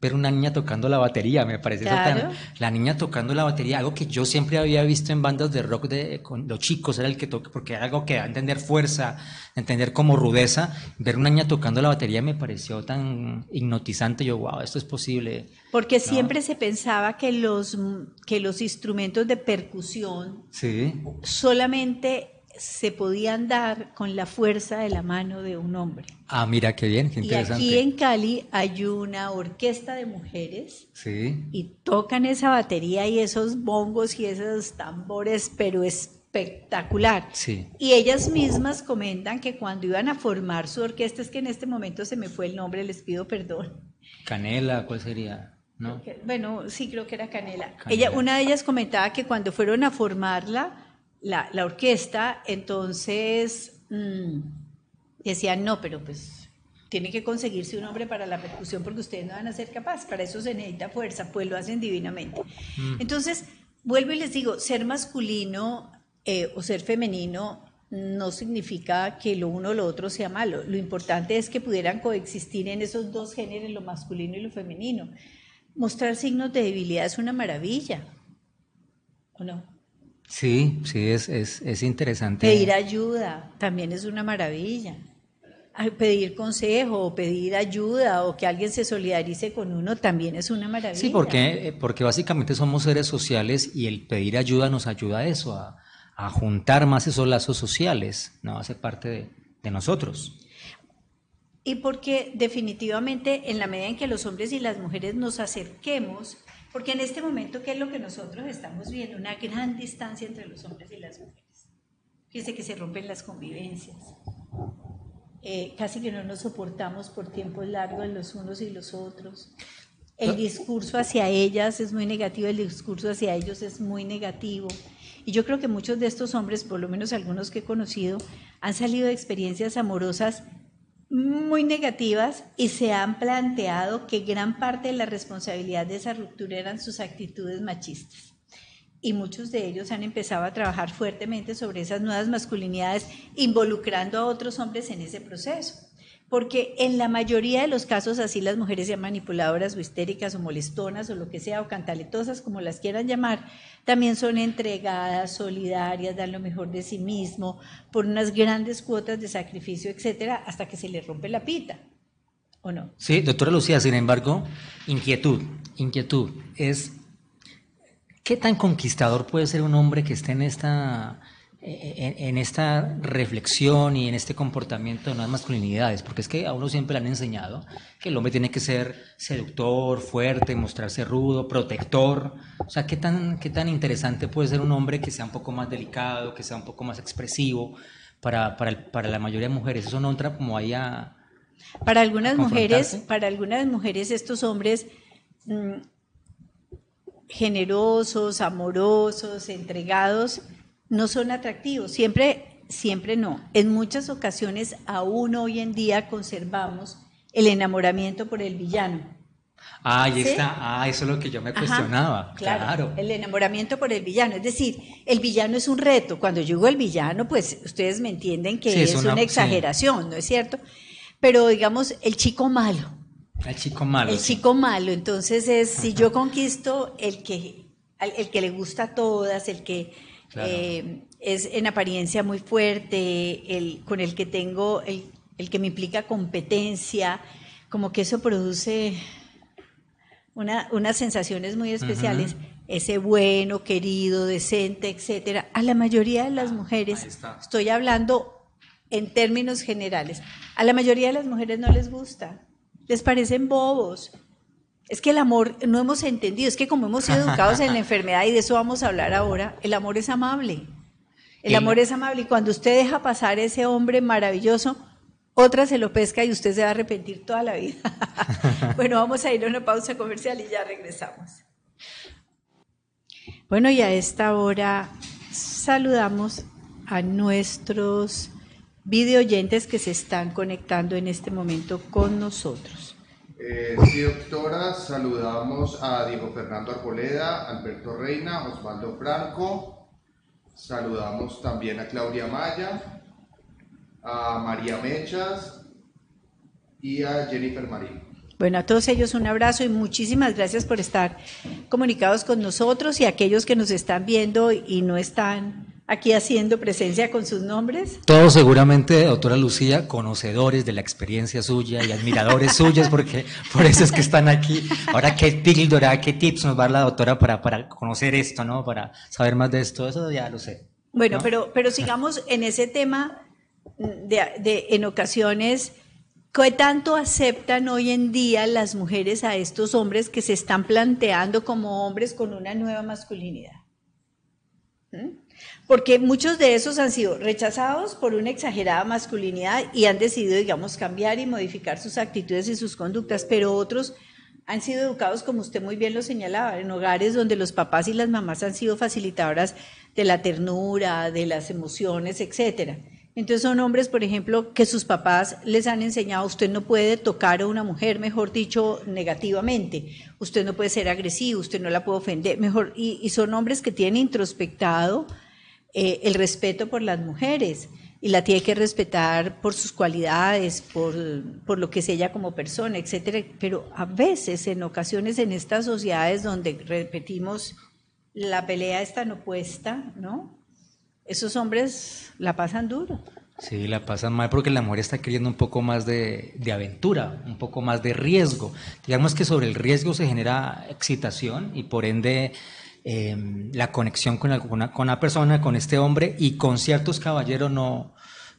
ver una niña tocando la batería, me parece eso tan- la niña tocando la batería, algo que yo siempre había visto en bandas de rock de con los chicos, era el que toca, porque era algo que da a entender fuerza, entender como rudeza, ver una niña tocando la batería me pareció tan hipnotizante, yo, wow, esto es posible. Porque siempre se pensaba que los, que los instrumentos de percusión Sí. solamente se podían dar con la fuerza de la mano de un hombre. Ah, mira qué bien, qué Y interesante. aquí en Cali hay una orquesta de mujeres Sí. y tocan esa batería y esos bongos y esos tambores, pero espectacular. Sí. Y ellas mismas comentan que cuando iban a formar su orquesta, es que en este momento se me fue el nombre, les pido perdón. Canela, ¿cuál sería? ¿No? Bueno, sí, creo que era Canela. Canela. Ella, una de ellas comentaba que cuando fueron a formarla, la, la orquesta, entonces mm, decían, no, pero pues tiene que conseguirse un hombre para la percusión porque ustedes no van a ser capaces, para eso se necesita fuerza, pues lo hacen divinamente. Mm. Entonces, vuelvo y les digo, ser masculino eh, o ser femenino no significa que lo uno o lo otro sea malo. Lo importante es que pudieran coexistir en esos dos géneros, lo masculino y lo femenino. Mostrar signos de debilidad es una maravilla, ¿o no? Sí, sí, es, es, es interesante. Pedir ayuda también es una maravilla. Pedir consejo o pedir ayuda o que alguien se solidarice con uno también es una maravilla. Sí, porque, eh, porque básicamente somos seres sociales y el pedir ayuda nos ayuda a eso, a, a juntar más esos lazos sociales, ¿no? Hace parte de, de nosotros. Y porque definitivamente en la medida en que los hombres y las mujeres nos acerquemos, porque en este momento, ¿qué es lo que nosotros estamos viendo? Una gran distancia entre los hombres y las mujeres. Fíjense que se rompen las convivencias. Eh, casi que no nos soportamos por tiempos largos los unos y los otros. El discurso hacia ellas es muy negativo, el discurso hacia ellos es muy negativo. Y yo creo que muchos de estos hombres, por lo menos algunos que he conocido, han salido de experiencias amorosas muy negativas y se han planteado que gran parte de la responsabilidad de esa ruptura eran sus actitudes machistas. Y muchos de ellos han empezado a trabajar fuertemente sobre esas nuevas masculinidades, involucrando a otros hombres en ese proceso porque en la mayoría de los casos así las mujeres sean manipuladoras o histéricas o molestonas o lo que sea, o cantaletosas, como las quieran llamar, también son entregadas, solidarias, dan lo mejor de sí mismo, por unas grandes cuotas de sacrificio, etcétera, hasta que se les rompe la pita. ¿O no? Sí, doctora Lucía, sin embargo, inquietud, inquietud es, ¿qué tan conquistador puede ser un hombre que esté en esta en, esta reflexión y en este comportamiento de nuevas masculinidades, porque es que a uno siempre le han enseñado que el hombre tiene que ser seductor, fuerte, mostrarse rudo, protector. O sea, ¿qué tan, qué tan interesante puede ser un hombre que sea un poco más delicado, que sea un poco más expresivo para, para, para la mayoría de mujeres? Eso no entra como ahí a... Para algunas mujeres, para algunas mujeres estos hombres... Mm, generosos, amorosos, entregados, no son atractivos. Siempre, siempre no. En muchas ocasiones, aún hoy en día conservamos el enamoramiento por el villano. Ah, ahí está. Ah, eso es lo que yo me cuestionaba. claro, El enamoramiento por el villano. Es decir, el villano es un reto. Cuando yo digo el villano, pues ustedes me entienden que es, una, exageración, ¿no es cierto? Pero digamos, el chico malo. El chico malo. El chico malo. Entonces es, si yo conquisto el que, el que le gusta a todas, el que eh, es en apariencia muy fuerte, el, con el que tengo, el, el, que me implica competencia, como que eso produce una, unas sensaciones muy especiales. Ese bueno, querido, decente, etcétera. A la mayoría de las mujeres, estoy hablando en términos generales, a la mayoría de las mujeres no les gusta, les parecen bobos, es que el amor no hemos entendido, es que como hemos sido educados en la enfermedad y de eso vamos a hablar ahora, el amor es amable. El amor es amable y cuando usted deja pasar ese hombre maravilloso, otra se lo pesca y usted se va a arrepentir toda la vida. *laughs* bueno, vamos a ir a una pausa comercial y ya regresamos. Bueno, y a esta hora saludamos a nuestros videoyentes que se están conectando en este momento con nosotros. Eh, sí, doctora, saludamos a Diego Fernando Arboleda, Alberto Reina, Osvaldo Franco, saludamos también a Claudia Maya, a María Mechas y a Jennifer Marín. Bueno, a todos ellos un abrazo y muchísimas gracias por estar comunicados con nosotros y aquellos que nos están viendo y no están aquí haciendo presencia con sus nombres? Todos seguramente, doctora Lucía, conocedores de la experiencia suya y admiradores *laughs* suyas, porque por eso es que están aquí. Ahora, ¿qué píldora, qué tips nos va a dar la doctora para, para conocer esto, ¿no? Para saber más de esto, eso ya lo sé. Bueno, pero, pero sigamos en ese tema de, de en ocasiones... ¿Qué tanto aceptan hoy en día las mujeres a estos hombres que se están planteando como hombres con una nueva masculinidad? ¿Mm? Porque muchos de esos han sido rechazados por una exagerada masculinidad y han decidido, digamos, cambiar y modificar sus actitudes y sus conductas, pero otros han sido educados, como usted muy bien lo señalaba, en hogares donde los papás y las mamás han sido facilitadoras de la ternura, de las emociones, etcétera. Entonces son hombres, por ejemplo, que sus papás les han enseñado, usted no puede tocar a una mujer, mejor dicho, negativamente, usted no puede ser agresivo, usted no la puede ofender, mejor, y, y son hombres que tienen introspectado eh, el respeto por las mujeres y la tiene que respetar por sus cualidades, por, por, lo que es ella como persona, etcétera. Pero a veces, en ocasiones, en estas sociedades donde repetimos la pelea es tan opuesta, ¿no? Esos hombres la pasan duro. Sí, la pasan mal porque la mujer está queriendo un poco más de, de, aventura, un poco más de riesgo. Digamos que sobre el riesgo se genera excitación y por ende eh, la conexión con, alguna, con una persona, con este hombre y con ciertos caballeros no,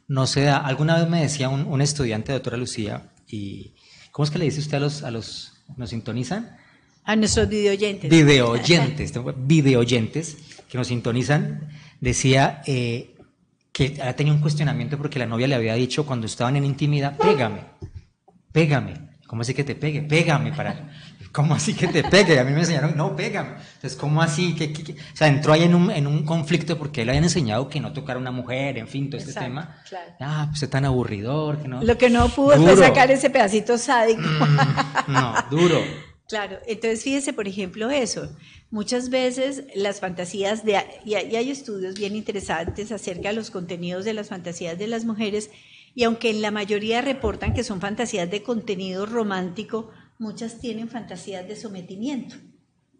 no se da. Alguna vez me decía un, un estudiante, doctora Lucía, y ¿cómo es que le dice usted a los, a los, nos sintonizan? A nuestros videoyentes. Videoyentes, videoyentes que nos sintonizan, decía eh, que ha tenido un cuestionamiento porque la novia le había dicho cuando estaban en intimidad, pégame, pégame. ¿Cómo así que te pegue? Pégame para... ¿Cómo así que te pegue? Y a mí me enseñaron, no, pégame. Entonces, ¿cómo así? que O sea, entró ahí en un, en un conflicto porque él había enseñado que no tocara a una mujer, en fin, todo este tema. Claro. Ah, pues es tan aburridor que no... Lo que no pudo Duro. fue sacar ese pedacito sádico. Mm, no, duro. Claro, entonces fíjese, por ejemplo, eso. Muchas veces las fantasías de, y hay estudios bien interesantes acerca de los contenidos de las fantasías de las mujeres, y aunque en la mayoría reportan que son fantasías de contenido romántico, muchas tienen fantasías de sometimiento.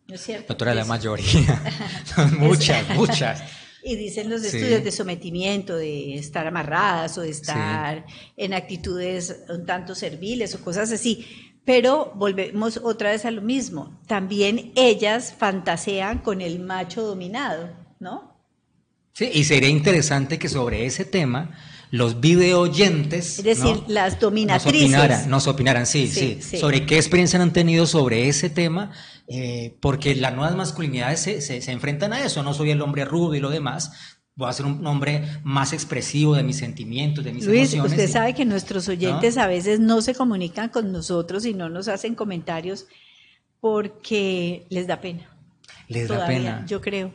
¿No es cierto? Doctora, la mayoría. *laughs* Muchas, muchas. Y dicen los Sí. estudios de sometimiento, de estar amarradas o de estar en actitudes un tanto serviles o cosas así. Pero volvemos otra vez a lo mismo. También ellas fantasean con el macho dominado, ¿no? Sí, y sería interesante que sobre ese tema los videoyentes Es decir, ¿no? las nos dominatrices. opinaran, nos opinaran, sí, Sí, sobre qué experiencia han tenido sobre ese tema, eh, porque las nuevas masculinidades se, se- se enfrentan a eso, no soy el hombre rudo y lo demás, voy a ser un hombre más expresivo de mis sentimientos, de mis Luis, emociones. usted sabe que nuestros oyentes a veces no se comunican con nosotros y no nos hacen comentarios porque les da pena. Les da pena. Yo creo.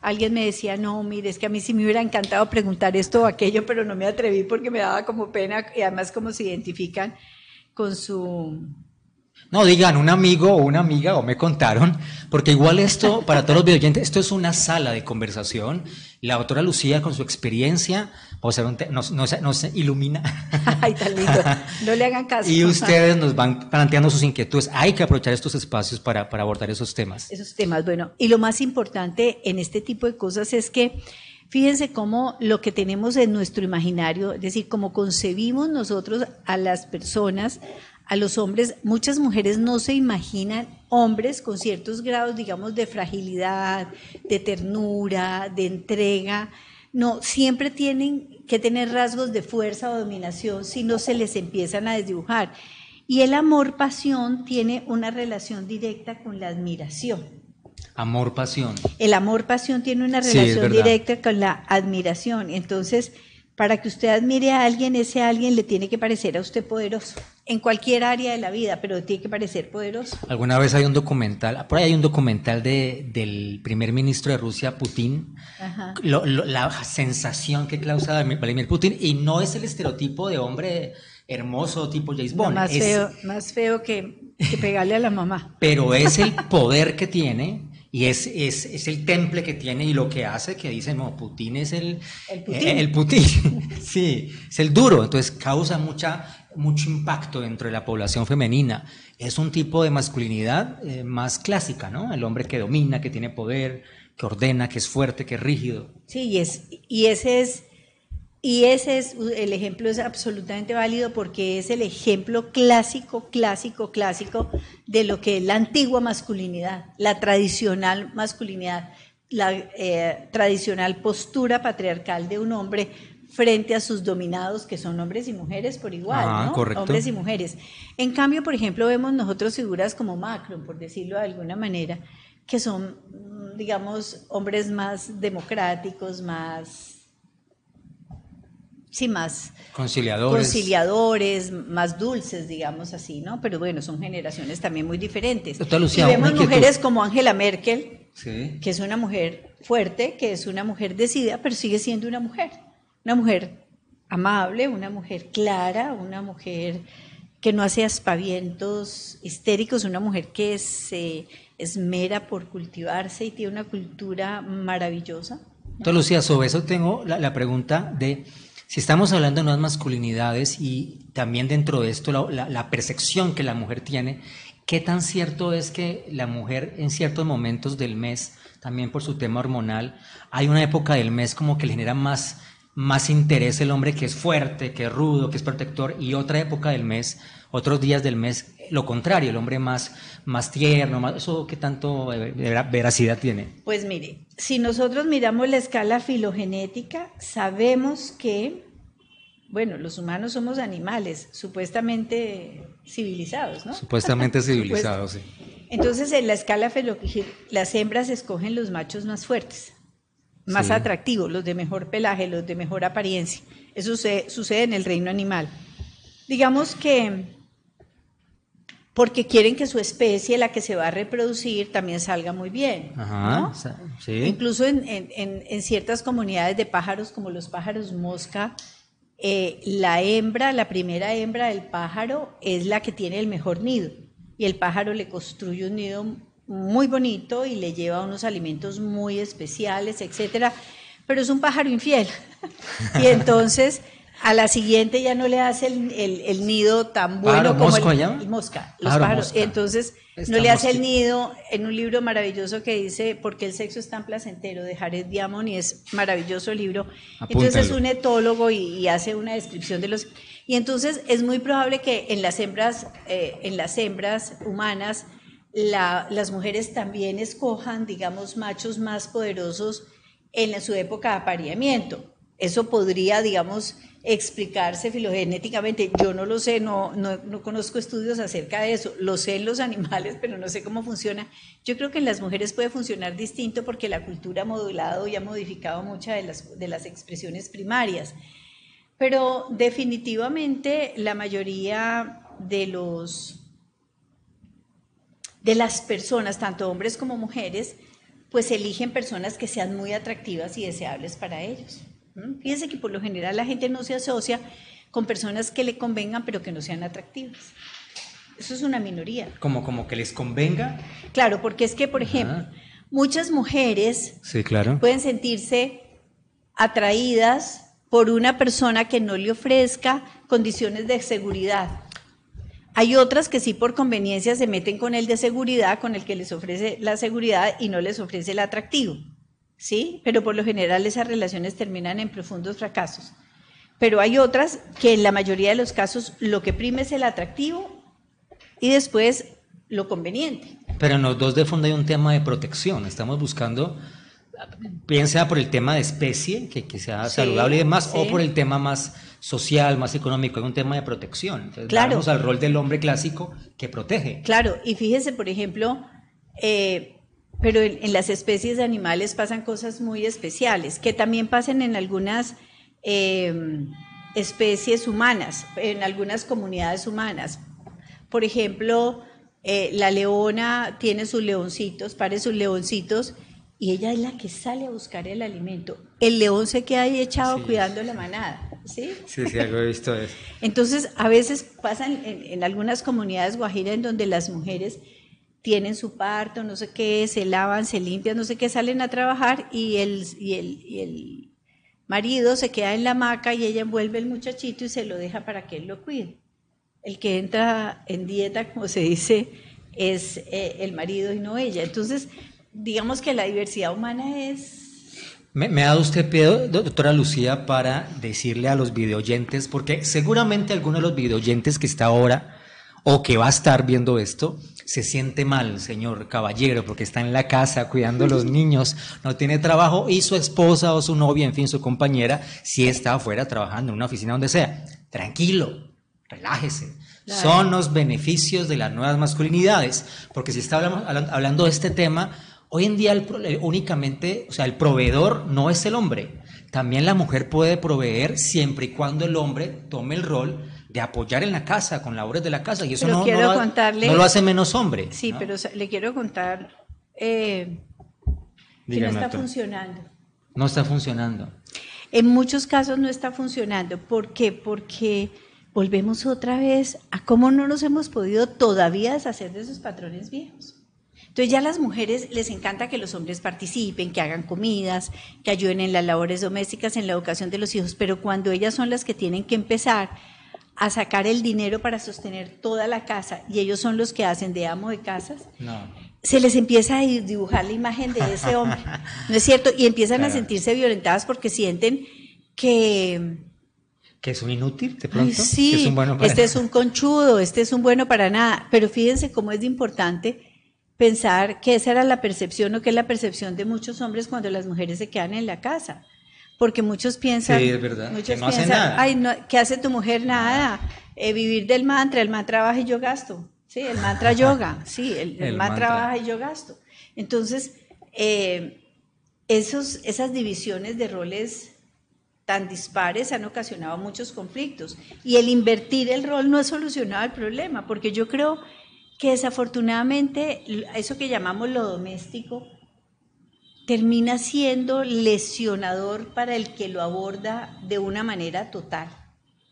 Alguien me decía, no, mire, es que a mí sí me hubiera encantado preguntar esto o aquello, pero no me atreví porque me daba como pena y además como se identifican con su... No, digan un amigo o una amiga o me contaron, porque igual esto, para todos los videoyentes, esto es una sala de conversación. La doctora Lucía, con su experiencia, o sea, nos, nos- nos ilumina. *laughs* Ay, tan lindo. No le hagan caso. *laughs* Y ustedes nos van planteando sus inquietudes. Hay que aprovechar estos espacios para, para abordar esos temas. esos temas. Bueno, y lo más importante en este tipo de cosas es que fíjense cómo lo que tenemos en nuestro imaginario, es decir, cómo concebimos nosotros a las personas, a los hombres, muchas mujeres no se imaginan hombres con ciertos grados, digamos, de fragilidad, de ternura, de entrega. No, siempre tienen que tener rasgos de fuerza o dominación si no se les empiezan a desdibujar. Y el amor-pasión tiene una relación directa con la admiración. Amor, pasión. El amor-pasión tiene una relación directa con la admiración. Entonces, para que usted admire a alguien, ese alguien le tiene que parecer a usted poderoso, en cualquier área de la vida, pero tiene que parecer poderoso. Alguna vez hay un documental, por ahí hay un documental de, del primer ministro de Rusia, Putin, Ajá. lo- lo- la sensación que causa Vladimir Putin, y no es el estereotipo de hombre hermoso tipo James No, Bond, más, es- feo, más feo que, que pegarle a la mamá. pero es el poder que tiene y es, es, es el temple que tiene y lo que hace que dicen, no, Putin es el, El Putin. eh, el Putin. *laughs* sí, es el duro, entonces causa mucha, mucho impacto dentro de la población femenina. Es un tipo de masculinidad eh, más clásica, ¿no? El hombre que domina, que tiene poder, que ordena, que es fuerte, que es rígido. Sí, y, es, y ese es y ese es el ejemplo es absolutamente válido porque es el ejemplo clásico, clásico, clásico de lo que es la antigua masculinidad, la tradicional masculinidad, la eh, tradicional postura patriarcal de un hombre frente a sus dominados, que son hombres y mujeres por igual, Ah, ¿no? correcto. Hombres y mujeres. En cambio, por ejemplo, vemos nosotros figuras como Macron, por decirlo de alguna manera, que son, mm, digamos, hombres más democráticos, más sí, más Conciliadores. conciliadores, más dulces, digamos así, ¿no? Pero bueno, son generaciones también muy diferentes. Doctora Lucía, y vemos mujeres como Angela Merkel, Sí. que es una mujer fuerte, que es una mujer decidida, pero sigue siendo una mujer. Una mujer amable, una mujer clara, una mujer que no hace aspavientos histéricos, una mujer que se esmera por cultivarse y tiene una cultura maravillosa. Entonces, Lucía, sobre eso tengo la, la pregunta de si estamos hablando de nuevas masculinidades y también dentro de esto la, percepción que la mujer tiene, ¿qué tan cierto es que la mujer en ciertos momentos del mes, también por su tema hormonal, hay una época del mes como que le genera más, más interés el hombre que es fuerte, que es rudo, que es protector, y otra época del mes, otros días del mes, lo contrario, el hombre más, más tierno, más, ¿eso qué tanto veracidad tiene? Pues mire, si nosotros miramos la escala filogenética, sabemos que, bueno, los humanos somos animales supuestamente civilizados, ¿no? Supuestamente *laughs* civilizados, sí. Entonces, en la escala filogenética, las hembras escogen los machos más fuertes, más atractivos, los de mejor pelaje, los de mejor apariencia. Eso sucede en el reino animal. Digamos que porque quieren que su especie, la que se va a reproducir, también salga muy bien. Incluso en, ciertas comunidades de pájaros, como los pájaros mosca, eh, la hembra, la primera hembra del pájaro, es la que tiene el mejor nido. Y el pájaro le construye un nido muy bonito y le lleva unos alimentos muy especiales, etcétera. Pero es un pájaro infiel. *laughs* y entonces a la siguiente ya no le hace el, nido tan bueno como el, mosca, los pájaros. Entonces no le hace el nido en un libro maravilloso que dice ¿Por qué el sexo es tan placentero? de Jared Diamond y es maravilloso el libro. Entonces es un etólogo y, hace una descripción de los y entonces es muy probable que en las hembras eh, en las hembras humanas las mujeres también escojan digamos machos más poderosos en su época de apareamiento. Eso podría digamos explicarse filogenéticamente. Yo no lo sé, no, no, conozco estudios acerca de eso. Lo sé en los animales, pero no sé cómo funciona. Yo creo que en las mujeres puede funcionar distinto porque la cultura ha modulado y ha modificado muchas de las, de las expresiones primarias. Pero definitivamente la mayoría de los de las personas, tanto hombres como mujeres, pues eligen personas que sean muy atractivas y deseables para ellos. Fíjense que por lo general la gente no se asocia con personas que le convengan pero que no sean atractivas. Eso es una minoría. ¿Como, como que les convenga? Claro, porque es que, por ejemplo, muchas mujeres sí, claro. pueden sentirse atraídas por una persona que no le ofrezca condiciones de seguridad. Hay otras que sí por conveniencia se meten con el de seguridad, con el que les ofrece la seguridad y no les ofrece el atractivo. ¿Sí? Pero por lo general esas relaciones terminan en profundos fracasos. Pero hay otras que en la mayoría de los casos lo que prime es el atractivo y después lo conveniente. Pero en los dos de fondo hay un tema de protección. Estamos buscando, piensa por el tema de especie, que, que sea saludable y demás, o por el tema más social, más económico, hay un tema de protección. Entonces, claro. vamos al rol del hombre clásico que protege. Claro, y fíjese, por ejemplo, eh, pero en, las especies de animales pasan cosas muy especiales, que también pasan en algunas em, especies humanas, en algunas comunidades humanas. Por ejemplo, eh, la leona tiene sus leoncitos, pare sus leoncitos, y ella es la que sale a buscar el alimento. El león se queda ahí echado cuidando la manada. ¿Sí? Sí, sí, algo he visto eso. *laughs* Entonces, a veces pasan en, en algunas comunidades guajiras en donde las mujeres tienen su parto, no sé qué, se lavan, se limpian, no sé qué, salen a trabajar y el, y el, y el marido se queda en la hamaca y ella envuelve el muchachito y se lo deja para que él lo cuide. El que entra en dieta, como se dice, es eh, el marido y no ella. Entonces, digamos que la diversidad humana es... Me, ha dado usted pie, doctora Lucía, para decirle a los videoyentes, porque seguramente alguno de los videoyentes que está ahora o que va a estar viendo esto, se siente mal, señor caballero, porque está en la casa cuidando a los *laughs* niños, no tiene trabajo y su esposa o su novia, en fin, su compañera, sí está afuera trabajando en una oficina donde sea. Tranquilo, relájese. Son los beneficios de las nuevas masculinidades, porque si está hablando de este tema, hoy en día únicamente, o sea, el proveedor no es el hombre. También la mujer puede proveer siempre y cuando el hombre tome el rol de apoyar en la casa, con labores de la casa, y eso no, lo hace menos hombre. Sí, pero le quiero contar eh, que no está funcionando. No está funcionando. En muchos casos no está funcionando. ¿Por qué? Porque volvemos otra vez a cómo no nos hemos podido todavía deshacer de esos patrones viejos. Entonces ya a las mujeres les encanta que los hombres participen, que hagan comidas, que ayuden en las labores domésticas, en la educación de los hijos, pero cuando ellas son las que tienen que empezar a sacar el dinero para sostener toda la casa y ellos son los que hacen de amo de casas, se les empieza a dibujar la imagen de ese hombre, *laughs* ¿no es cierto? Y empiezan a sentirse violentadas porque sienten que que es un inútil de pronto. sí, es un bueno para este es un conchudo, este es un bueno para nada. Pero fíjense cómo es importante pensar que esa era la percepción o que es la percepción de muchos hombres cuando las mujeres se quedan en la casa. Porque muchos piensan, sí, es verdad. muchos no piensan, nada. ay, no, ¿qué hace tu mujer? Nada. Eh, vivir del mantra, el mantra trabaja y yo gasto. Sí, el mantra yoga, *laughs* sí, el, mantra, trabaja y yo gasto. Entonces, eh, esos, esas divisiones de roles tan dispares han ocasionado muchos conflictos. Y el invertir el rol no ha solucionado el problema, porque yo creo que desafortunadamente eso que llamamos lo doméstico termina siendo lesionador para el que lo aborda de una manera total.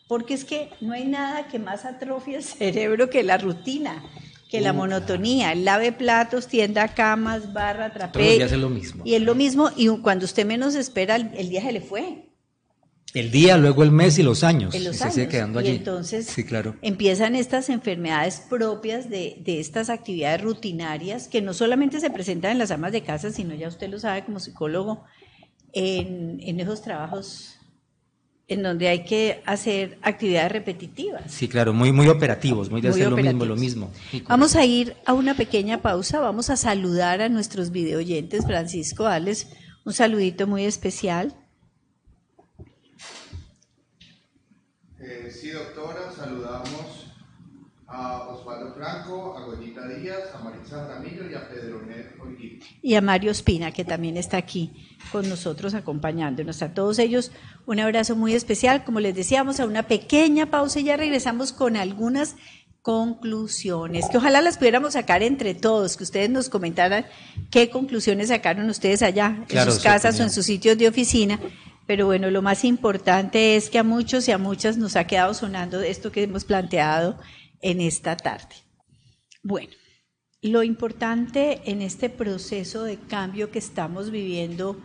Porque es que no hay nada que más atrofie el *laughs* cerebro que la rutina, que la monotonía. El lave platos, tienda camas, barra, trapez. es lo mismo. Y es lo mismo, y cuando usted menos espera, el día se le fue. El día, luego el mes y los años. y se sigue quedando allí. Y entonces sí, claro. empiezan estas enfermedades propias de, estas actividades rutinarias que no solamente se presentan en las amas de casa, sino ya usted lo sabe como psicólogo, en, esos trabajos en donde hay que hacer actividades repetitivas. Sí, claro, muy, muy operativos, muy de hacer lo mismo, lo mismo. Vamos a ir a una pequeña pausa, vamos a saludar a nuestros videoyentes, Francisco, darles un saludito muy especial. Sí, doctora, saludamos a Osvaldo Franco, a Goyita Díaz, a Maritza Ramírez y a Pedro Olguín. Y a Mario Espina, que también está aquí con nosotros acompañándonos. A todos ellos un abrazo muy especial. Como les decíamos, a una pequeña pausa y ya regresamos con algunas conclusiones, que ojalá las pudiéramos sacar entre todos, que ustedes nos comentaran qué conclusiones sacaron ustedes allá, en sus casas o en sus sitios de oficina, pero bueno, lo más importante es que a muchos y a muchas nos ha quedado sonando esto que hemos planteado en esta tarde. Bueno, lo importante en este proceso de cambio que estamos viviendo,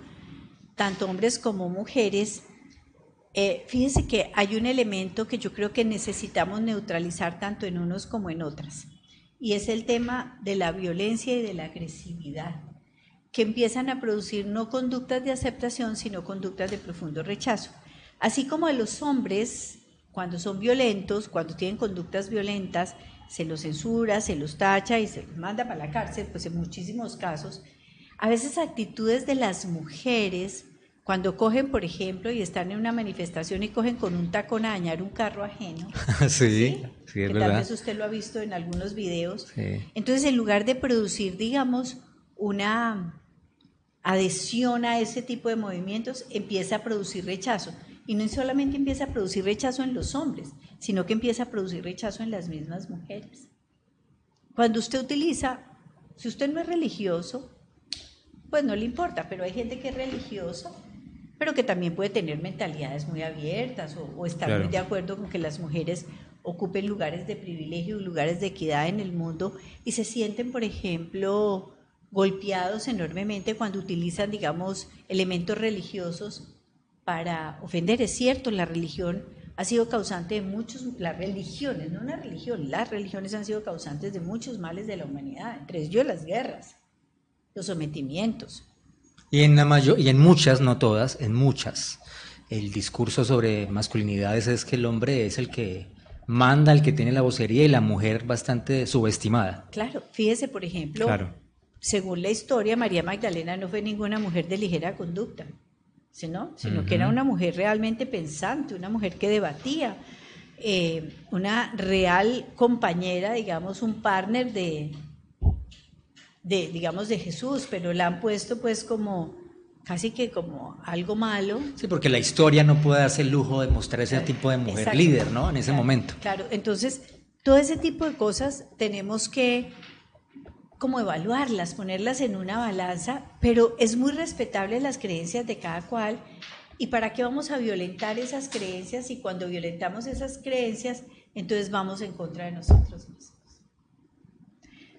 tanto hombres como mujeres, eh, fíjense que hay un elemento que yo creo que necesitamos neutralizar tanto en unos como en otras, y es el tema de la violencia y de la agresividad que empiezan a producir no conductas de aceptación, sino conductas de profundo rechazo. Así como a los hombres, cuando son violentos, cuando tienen conductas violentas, se los censura, se los tacha y se los manda para la cárcel, pues en muchísimos casos, a veces actitudes de las mujeres, cuando cogen, por ejemplo, y están en una manifestación y cogen con un tacón a dañar un carro ajeno. *laughs* sí, sí, es que verdad. Tal vez usted lo ha visto en algunos videos. Entonces, en lugar de producir, digamos, una adhesión a ese tipo de movimientos, empieza a producir rechazo. Y no solamente empieza a producir rechazo en los hombres, sino que empieza a producir rechazo en las mismas mujeres. Cuando usted utiliza, si usted no es religioso, pues no le importa, pero hay gente que es religiosa, pero que también puede tener mentalidades muy abiertas o, estar muy de acuerdo con que las mujeres ocupen lugares de privilegio, lugares de equidad en el mundo y se sienten, por ejemplo, golpeados enormemente cuando utilizan, digamos, elementos religiosos para ofender. Es cierto, la religión ha sido causante de muchos, las religiones, no una religión, las religiones han sido causantes de muchos males de la humanidad, entre ellos las guerras, los sometimientos. Y en, la mayor, y en muchas, no todas, en muchas, el discurso sobre masculinidades es que el hombre es el que manda, el que tiene la vocería y la mujer bastante subestimada. Claro, fíjese, por ejemplo, claro según la historia, María Magdalena no fue ninguna mujer de ligera conducta, sino, sino que era una mujer realmente pensante, una mujer que debatía, eh, una real compañera, digamos, un partner de, de, digamos, de Jesús, pero la han puesto pues como casi que como algo malo. Sí, porque la historia no puede darse el lujo de mostrar ese tipo de mujer líder, ¿no? En ese momento. Claro, entonces todo ese tipo de cosas tenemos que como evaluarlas, ponerlas en una balanza, pero es muy respetable las creencias de cada cual. ¿Y para qué vamos a violentar esas creencias? Y cuando violentamos esas creencias, entonces vamos en contra de nosotros mismos.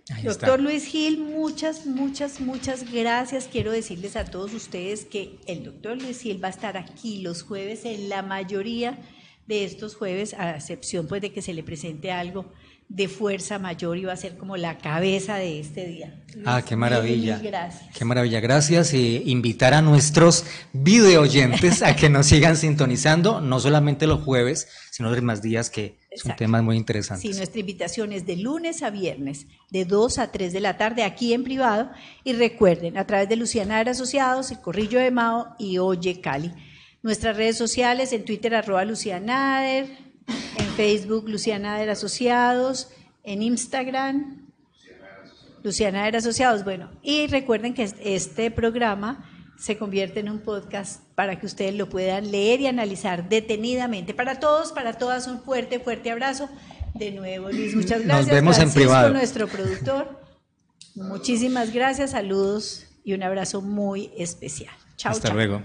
Ahí Doctor está. Luis Gil, muchas, muchas, muchas gracias. Quiero decirles a todos ustedes que el doctor Luis Gil va a estar aquí los jueves en la mayoría de estos jueves, a excepción pues de que se le presente algo de fuerza mayor y va a ser como la cabeza de este día. Ah, qué maravilla. mil gracias. Qué maravilla. Gracias. Eh, invitar a nuestros video oyentes a que nos sigan sintonizando, no solamente los jueves, sino los demás días que son Exacto. temas muy interesantes. Sí, nuestra invitación es de lunes a viernes, de 2 a 3 de la tarde, aquí en privado. Y recuerden, a través de Luciana Ader Asociados, El Corrillo de Mao y Oye Cali. Nuestras redes sociales, en Twitter, arroba Luciana Ader, en Facebook, Luciana Ader Asociados, en Instagram, Luciana Ader Asociados. Bueno, y recuerden que es- este programa se convierte en un podcast para que ustedes lo puedan leer y analizar detenidamente. Para todos, para todas, un fuerte, fuerte abrazo. De nuevo, Luis, *clears throat* muchas Nos gracias. vemos en privado. nuestro productor. Muchísimas gracias, saludos y un abrazo muy especial. Chao, Hasta chao. luego.